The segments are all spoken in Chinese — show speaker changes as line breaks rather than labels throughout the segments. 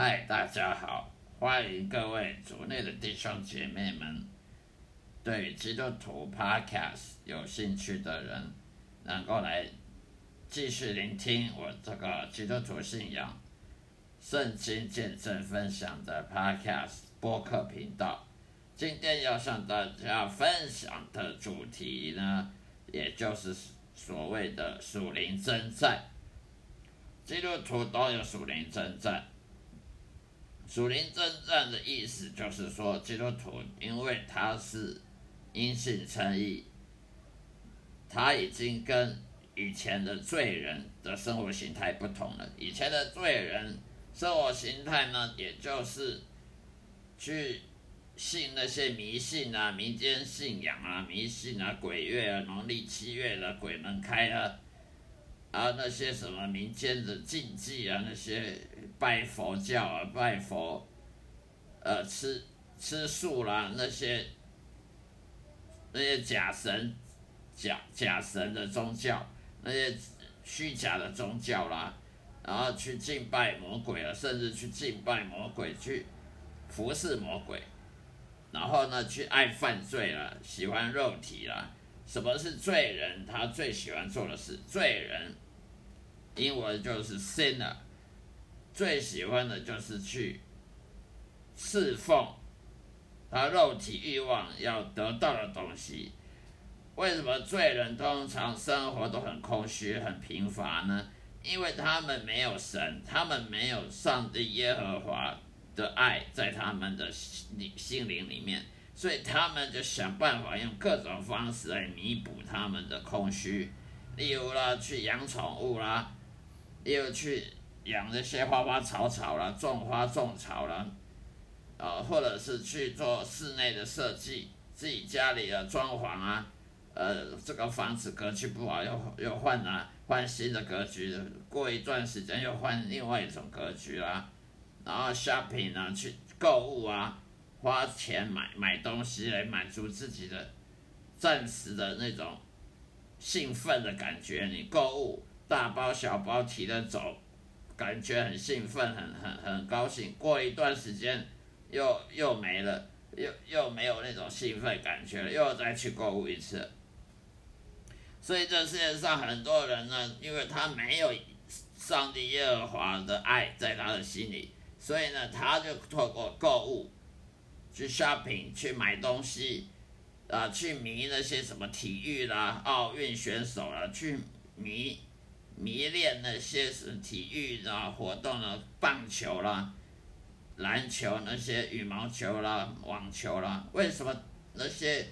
嗨，大家好，欢迎各位组内的弟兄姐妹们，对于基督徒 Podcast 有兴趣的人，能够来继续聆听我这个基督徒信仰、圣经见证分享的 Podcast 播客频道。今天要向大家分享的主题呢，也就是所谓的属灵征战。基督徒都有属灵征战。属灵征战的意思就是说，基督徒因为他是因信称义，他已经跟以前的罪人的生活形态不同了。以前的罪人生活形态呢，也就是去信那些迷信啊、民间信仰啊、迷信啊、鬼月啊、农历七月的鬼门开啊。啊，那些什么民间的禁忌啊，那些拜佛教啊，拜佛，呃，吃吃素啦，那些那些假神、假假神的宗教，那些虚假的宗教啦，然后去敬拜魔鬼了，甚至去敬拜魔鬼，去服侍魔鬼，然后呢，去爱犯罪了，喜欢肉体了。什么是罪人？他最喜欢做的事，罪人，英文就是 sinner，最喜欢的就是去侍奉他肉体欲望要得到的东西。为什么罪人通常生活都很空虚、很贫乏呢？因为他们没有神，他们没有上帝耶和华的爱在他们的心心灵里面。所以他们就想办法用各种方式来弥补他们的空虚，例如啦，去养宠物啦，例如去养那些花花草草啦，种花种草啦，呃，或者是去做室内的设计，自己家里的装潢啊，呃，这个房子格局不好，又又换啊，换新的格局，过一段时间又换另外一种格局啦，然后 shopping 啊，去购物啊。花钱买买东西来满足自己的暂时的那种兴奋的感觉，你购物大包小包提着走，感觉很兴奋，很很很高兴。过一段时间又又没了，又又没有那种兴奋感觉了，又再去购物一次。所以这世界上很多人呢，因为他没有上帝耶和华的爱在他的心里，所以呢，他就透过购物。去 shopping 去买东西，啊，去迷那些什么体育啦、奥运选手啦，去迷迷恋那些是体育的活动的棒球啦、篮球那些羽毛球啦、网球啦。为什么那些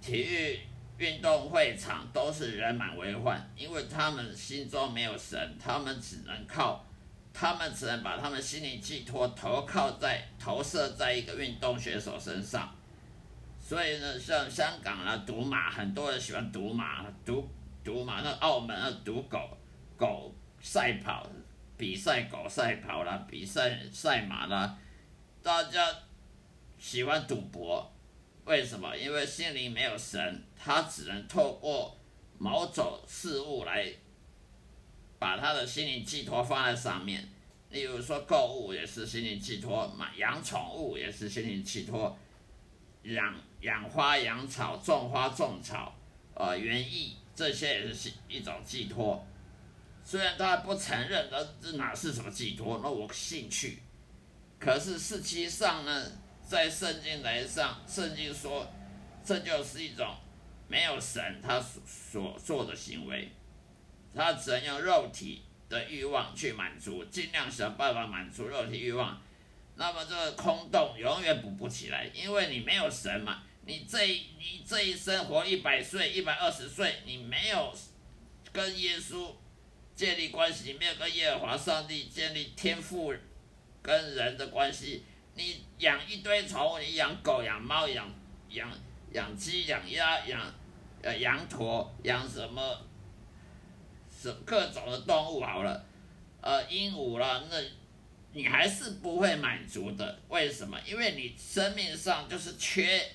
体育运动会场都是人满为患？因为他们心中没有神，他们只能靠。他们只能把他们心灵寄托投靠在投射在一个运动选手身上，所以呢，像香港啊，赌马，很多人喜欢赌马，赌赌马，那澳门啊，赌狗狗赛跑比赛，狗赛跑啦，比赛赛马啦，大家喜欢赌博，为什么？因为心灵没有神，他只能透过某种事物来。把他的心灵寄托放在上面，例如说购物也是心灵寄托，买养宠物也是心灵寄托，养养花养草种花种草，呃园艺这些也是一种寄托。虽然他不承认，那这哪是什么寄托？那我兴趣。可是实际上呢，在圣经来上，圣经说这就是一种没有神他所所做的行为。他只能用肉体的欲望去满足，尽量想办法满足肉体欲望。那么这个空洞永远补不起来，因为你没有神嘛。你这你这一生活一百岁、一百二十岁，你没有跟耶稣建立关系，没有跟耶和华上帝建立天赋跟人的关系。你养一堆宠物，你养狗、养猫、养养养鸡、养鸭、养呃羊驼、养什么？是各种的动物好了，呃，鹦鹉啦，那你还是不会满足的。为什么？因为你生命上就是缺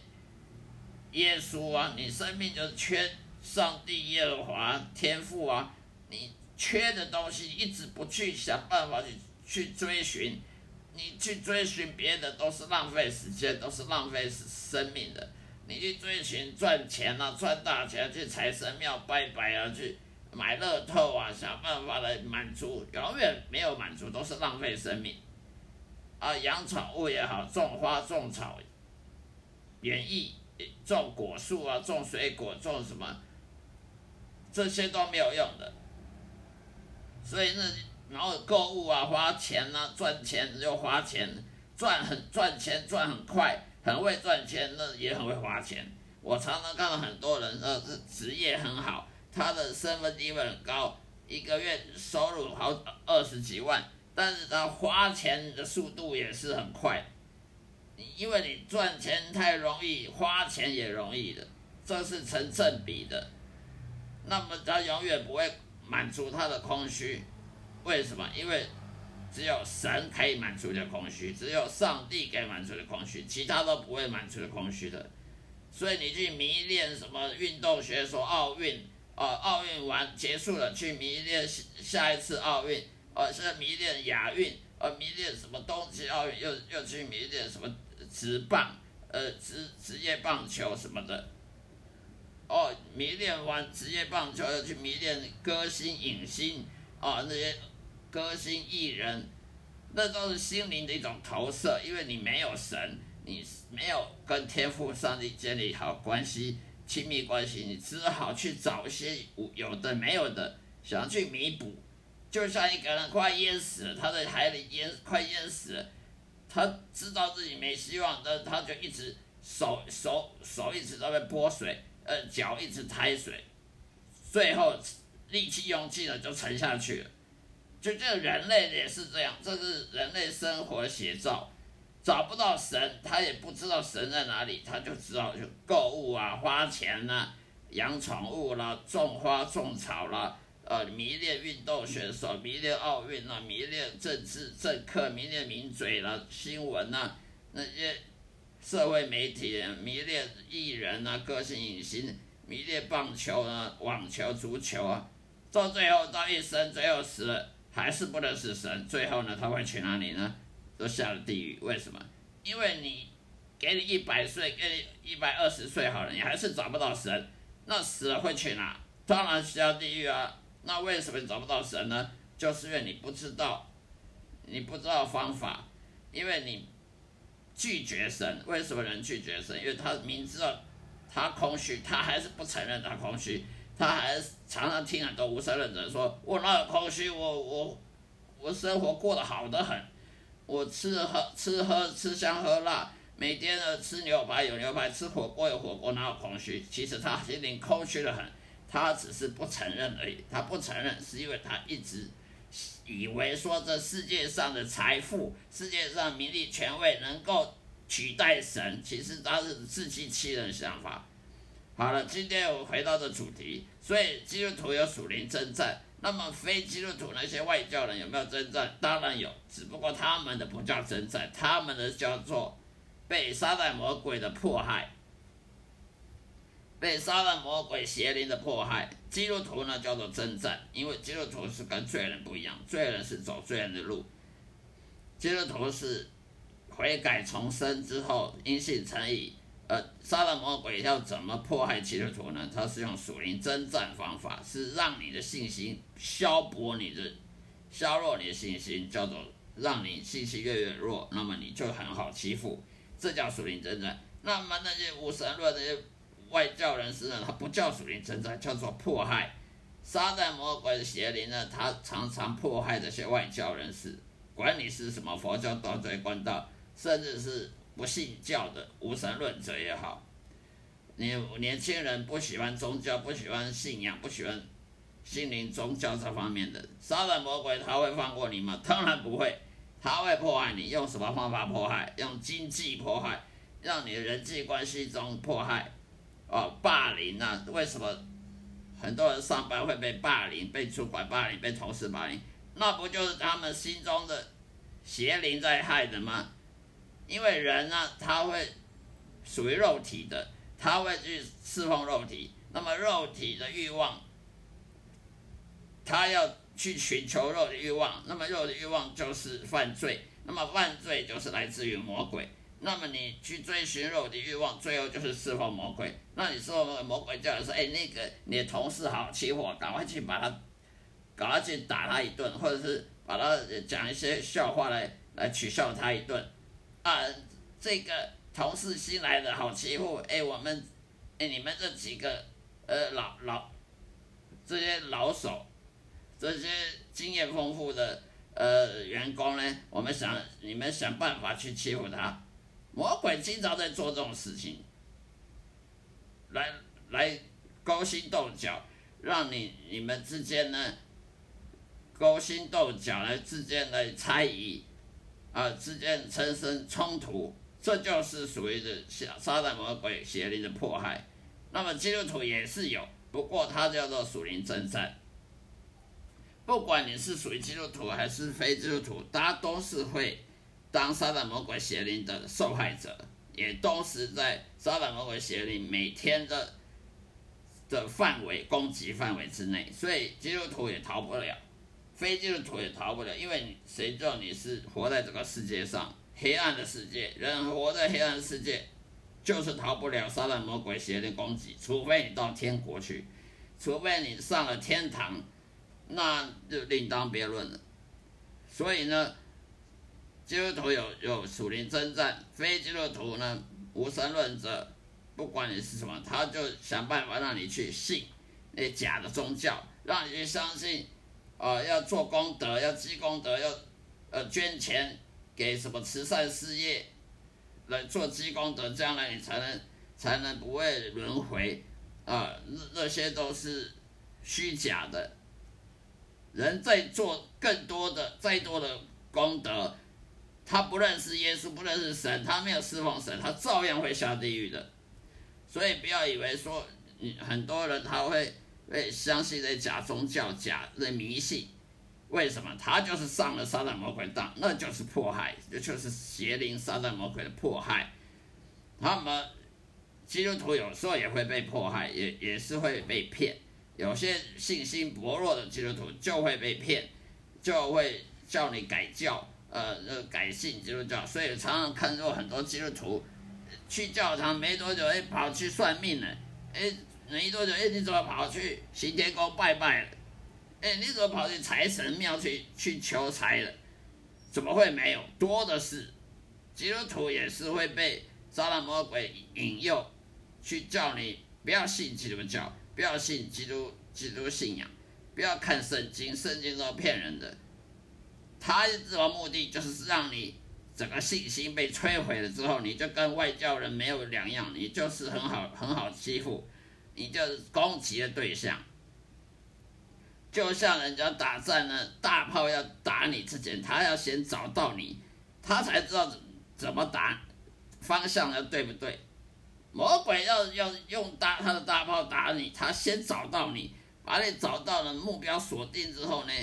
耶稣啊，你生命就是缺上帝耶和华天赋啊，你缺的东西一直不去想办法去去追寻，你去追寻别的都是浪费时间，都是浪费生命的。你去追寻赚钱啊，赚大钱，去财神庙拜拜啊，去买乐透啊，想办法来满足，永远没有满足，都是浪费生命。啊，养宠物也好，种花种草，园艺种果树啊，种水果，种什么，这些都没有用的。所以那然后购物啊，花钱啊，赚钱又花钱，赚很赚钱赚很快，很会赚钱，那也很会花钱。我常常看到很多人，呃，是职业很好，他的身份地位很高，一个月收入好二十几万。但是他花钱的速度也是很快，因为你赚钱太容易，花钱也容易的，这是成正比的。那么他永远不会满足他的空虚，为什么？因为只有神可以满足的空虚，只有上帝可以满足的空虚，其他都不会满足的空虚的。所以你去迷恋什么运动学，说奥运，啊，奥运完结束了，去迷恋下一次奥运。哦，现在迷恋亚运，哦，迷恋什么冬季奥运，又又去迷恋什么职棒，呃，职职业棒球什么的。哦，迷恋完职业棒球，又去迷恋歌星影星，哦，那些歌星艺人，那都是心灵的一种投射，因为你没有神，你没有跟天赋上帝建立好关系、亲密关系，你只好去找一些有的没有的，想去弥补。就像一个人快淹死了，他在海里淹，快淹死了，他知道自己没希望，但他就一直手手手一直在被泼水，呃，脚一直抬水，最后力气用尽了就沉下去了。就这人类也是这样，这是人类生活写照。找不到神，他也不知道神在哪里，他就只好就购物啊，花钱呐，养宠物啦，种花种草啦。呃，迷恋运动选手，迷恋奥运啊，迷恋政治政客，迷恋名嘴啦，新闻呐，那些社会媒体，迷恋艺人啊，歌星影星，迷恋棒球啊，网球、足球啊，到最后到一生最后死了，还是不能是神，最后呢，他会去哪里呢？都下了地狱。为什么？因为你给你一百岁，给你一百二十岁好了，你还是找不到神，那死了会去哪？当然下地狱啊。那为什么找不到神呢？就是因为你不知道，你不知道方法，因为你拒绝神。为什么人拒绝神？因为他明知道他空虚，他还是不承认他空虚，他还是常常听很多无神论者说：“我那空虚，我我我生活过得好得很，我吃喝吃喝吃香喝辣，每天呢吃牛排有牛排，吃火锅有火锅，哪有空虚？其实他心灵空虚的很。”他只是不承认而已，他不承认是因为他一直以为说这世界上的财富、世界上名利权位能够取代神，其实他是自欺欺人的想法。好了，今天我回到这主题，所以基督徒有属灵征战，那么非基督徒那些外教人有没有征战？当然有，只不过他们的不叫征战，他们的叫做被撒旦魔鬼的迫害。被杀了魔鬼邪灵的迫害，基督徒呢叫做征战，因为基督徒是跟罪人不一样，罪人是走罪人的路，基督徒是悔改重生之后因信成义。呃，杀了魔鬼要怎么迫害基督徒呢？他是用属灵征战方法，是让你的信心消薄你的，削弱你的信心，叫做让你信心越越弱，那么你就很好欺负，这叫属灵征战。那么那些无神论那些。外教人士呢，他不叫属灵征战，叫做迫害。撒旦魔鬼的邪灵呢，他常常迫害这些外教人士，管你是什么佛教、道教、官道，甚至是不信教的无神论者也好。你年轻人不喜欢宗教，不喜欢信仰，不喜欢心灵宗教这方面的，杀人魔鬼他会放过你吗？当然不会，他会迫害你。用什么方法迫害？用经济迫害，让你的人际关系中迫害。哦，霸凌啊！为什么很多人上班会被霸凌、被主管霸凌、被同事霸凌？那不就是他们心中的邪灵在害的吗？因为人呢，他会属于肉体的，他会去侍奉肉体。那么肉体的欲望，他要去寻求肉的欲望，那么肉的欲望就是犯罪。那么犯罪就是来自于魔鬼。那么你去追寻肉体欲望，最后就是侍奉魔鬼。那你说魔鬼叫你说，哎，那个你的同事好欺负，赶快去把他，赶快去打他一顿，或者是把他讲一些笑话来来取笑他一顿。啊，这个同事新来的好欺负，哎，我们，哎，你们这几个，呃，老老，这些老手，这些经验丰富的呃员工呢，我们想你们想办法去欺负他。魔鬼经常在做这种事情，来来勾心斗角，让你你们之间呢勾心斗角，来之间的猜疑，啊，之间产生冲突，这就是属于的撒撒旦魔鬼邪灵的迫害。那么基督徒也是有，不过它叫做属灵征战。不管你是属于基督徒还是非基督徒，大家都是会。当撒旦魔鬼邪灵的受害者，也都是在撒旦魔鬼邪灵每天的的范围攻击范围之内，所以基督徒也逃不了，非基督徒也逃不了，因为谁叫你是活在这个世界上黑暗的世界，人活在黑暗世界，就是逃不了撒旦魔鬼邪灵攻击，除非你到天国去，除非你上了天堂，那就另当别论了。所以呢。基督徒有有属灵征战，非基督徒呢无神论者，不管你是什么，他就想办法让你去信那假的宗教，让你去相信，啊，要做功德，要积功德，要呃捐钱给什么慈善事业来做积功德，将来你才能才能不会轮回啊，那那些都是虚假的。人在做更多的再多的功德。他不认识耶稣，不认识神，他没有侍奉神，他照样会下地狱的。所以不要以为说，你很多人他会会相信这假宗教、假的迷信。为什么？他就是上了撒旦魔鬼当，那就是迫害，这就是邪灵撒旦魔鬼的迫害。他们基督徒有时候也会被迫害，也也是会被骗。有些信心薄弱的基督徒就会被骗，就会叫你改教。呃，呃，改信基督教，所以常常看到很多基督徒去教堂没多久，哎，跑去算命了，哎，没多久，哎，你怎么跑去行天宫拜拜了？哎，你怎么跑去财神庙去去求财了？怎么会没有？多的是，基督徒也是会被撒旦魔鬼引诱，去叫你不要信基督教，不要信基督基督信仰，不要看圣经，圣经都骗人的。他这个目的就是让你整个信心被摧毁了之后，你就跟外教人没有两样，你就是很好很好欺负，你就是攻击的对象。就像人家打仗呢，大炮要打你之前，他要先找到你，他才知道怎么打，方向要对不对。魔鬼要要用大他的大炮打你，他先找到你，把你找到了目标锁定之后呢，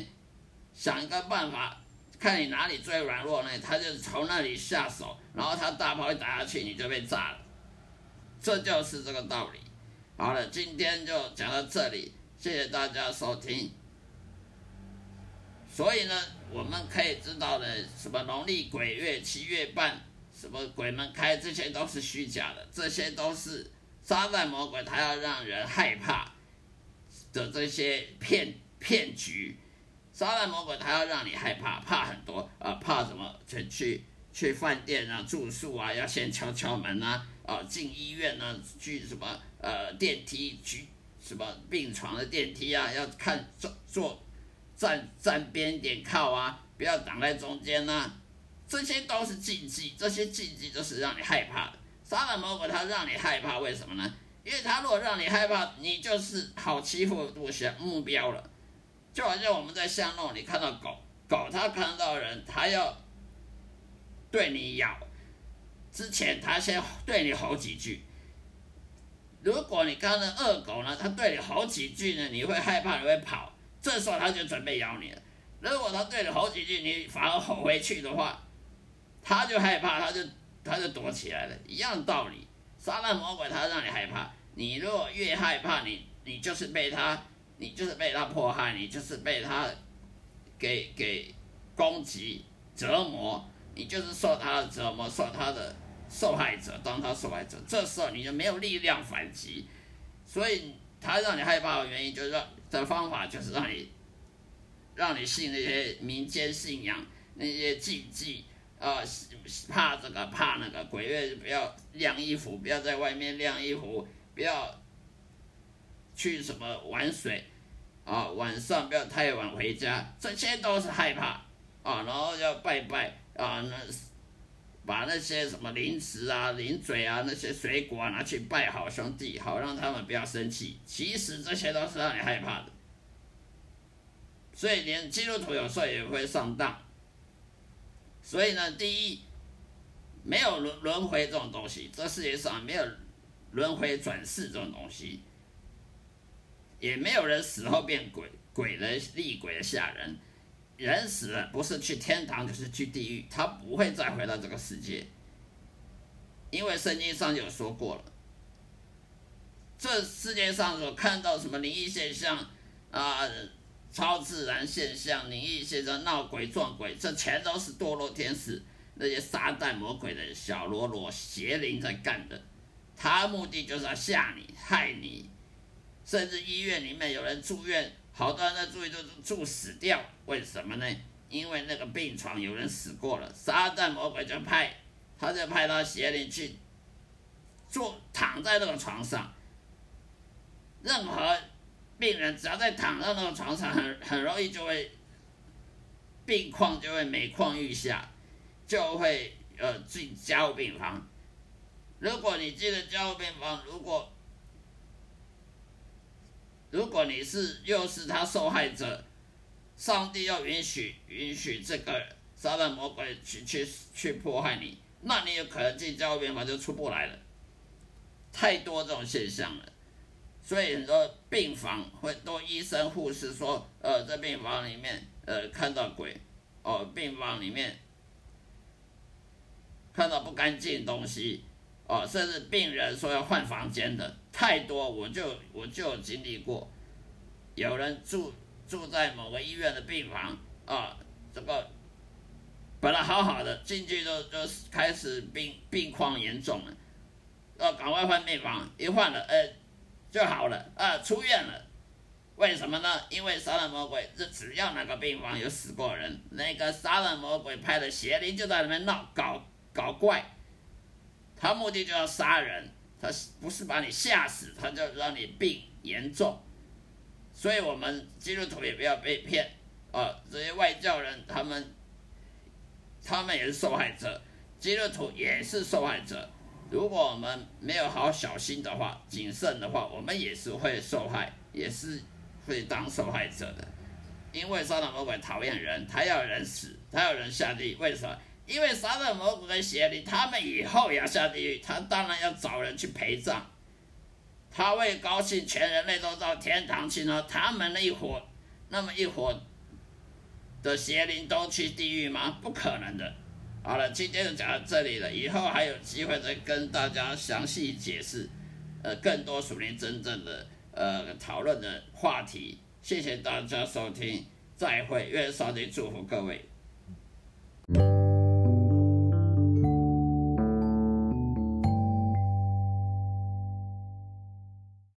想一个办法。看你哪里最软弱呢，他就从那里下手，然后他大炮一打下去，你就被炸了。这就是这个道理。好了，今天就讲到这里，谢谢大家收听。所以呢，我们可以知道的，什么农历鬼月七月半，什么鬼门开，这些都是虚假的，这些都是撒旦魔鬼他要让人害怕的这些骗骗局。撒旦魔鬼他要让你害怕，怕很多，呃，怕什么？去去去饭店啊，住宿啊，要先敲敲门啊，啊，进医院啊，去什么？呃，电梯去什么病床的电梯啊，要看坐坐站站边点靠啊，不要挡在中间呐，这些都是禁忌，这些禁忌都是让你害怕的。撒旦魔鬼他让你害怕，为什么呢？因为他如果让你害怕，你就是好欺负的目目标了。就好像我们在巷弄里看到狗狗，它看到人，它要对你咬之前，它先对你吼几句。如果你看到恶狗呢，它对你吼几句呢，你会害怕，你会跑，这时候它就准备咬你了。如果它对你吼几句，你反而吼回去的话，它就害怕，它就它就躲起来了。一样道理，杀旦魔鬼它让你害怕，你如果越害怕，你你就是被它。你就是被他迫害，你就是被他给给攻击折磨，你就是受他的折磨，受他的受害者，当他受害者，这时候你就没有力量反击，所以他让你害怕的原因就是说的方法就是让你让你信那些民间信仰那些禁忌啊，怕这个怕那个，鬼月不要晾衣服，不要在外面晾衣服，不要去什么玩水。啊，晚上不要太晚回家，这些都是害怕啊。然后要拜拜啊，那把那些什么零食啊、零嘴啊、那些水果啊拿去拜好兄弟，好让他们不要生气。其实这些都是让你害怕的，所以连基督徒有时候也会上当。所以呢，第一，没有轮轮回这种东西，这世界上没有轮回转世这种东西。也没有人死后变鬼，鬼的厉鬼的吓人。人死了不是去天堂就是去地狱，他不会再回到这个世界。因为圣经上有说过了，这世界上所看到什么灵异现象啊、超自然现象、灵异现象、闹鬼撞鬼，这全都是堕落天使那些撒旦魔鬼的小喽啰邪灵在干的。他目的就是要吓你、害你。甚至医院里面有人住院，好多人在住院都住死掉，为什么呢？因为那个病床有人死过了，撒旦魔鬼就派，他就派他邪灵去坐躺在那个床上。任何病人只要在躺在那个床上，很很容易就会病况就会每况愈下，就会呃进加护病房。如果你进了加护病房，如果如果你是又是他受害者，上帝要允许允许这个撒旦魔鬼去去去迫害你，那你有可能进教病房就出不来了。太多这种现象了，所以很多病房会多医生护士说，呃，在病房里面呃看到鬼，哦，病房里面看到不干净东西。哦，甚至病人说要换房间的太多，我就我就有经历过，有人住住在某个医院的病房啊，这个本来好好的，进去就就开始病病况严重了，要赶快换病房，一换了，呃，就好了，啊，出院了，为什么呢？因为杀人魔鬼，这只要那个病房有死过人，那个杀人魔鬼派的邪灵就在里面闹搞搞怪。他目的就要杀人，他不是把你吓死，他就让你病严重。所以，我们基督徒也不要被骗啊！这些外教人，他们他们也是受害者，基督徒也是受害者。如果我们没有好小心的话、谨慎的话，我们也是会受害，也是会当受害者的。因为撒旦魔鬼讨厌人，他要人死，他要人下地，为什么？因为杀了魔鬼跟邪灵，他们以后要下地狱，他当然要找人去陪葬。他会高兴，全人类都到天堂去呢？他们那一伙，那么一伙的邪灵都去地狱吗？不可能的。好了，今天就讲到这里了，以后还有机会再跟大家详细解释，呃，更多属灵真正的呃讨论的话题。谢谢大家收听，再会，愿上帝祝福各位。